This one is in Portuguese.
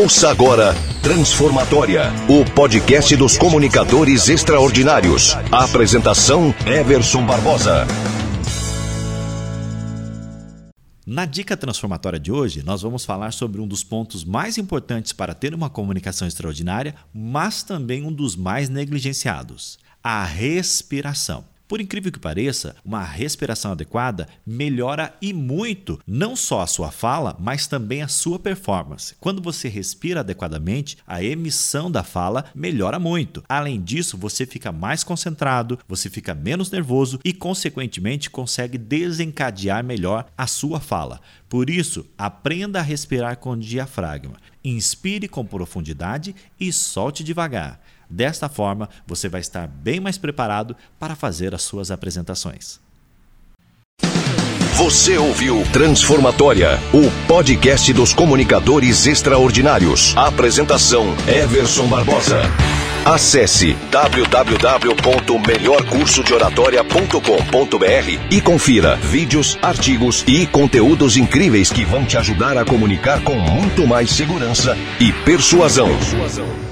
Ouça agora Transformatória, o podcast dos comunicadores extraordinários. A apresentação Everson Barbosa. Na dica transformatória de hoje, nós vamos falar sobre um dos pontos mais importantes para ter uma comunicação extraordinária, mas também um dos mais negligenciados: a respiração. Por incrível que pareça, uma respiração adequada melhora e muito não só a sua fala, mas também a sua performance. Quando você respira adequadamente, a emissão da fala melhora muito. Além disso, você fica mais concentrado, você fica menos nervoso e, consequentemente, consegue desencadear melhor a sua fala. Por isso, aprenda a respirar com diafragma. Inspire com profundidade e solte devagar. Desta forma, você vai estar bem mais preparado para fazer as suas apresentações. Você ouviu Transformatória, o podcast dos comunicadores extraordinários. Apresentação: Everson Barbosa. Acesse www.melhorcursodeoratoria.com.br e confira vídeos, artigos e conteúdos incríveis que vão te ajudar a comunicar com muito mais segurança e persuasão. persuasão.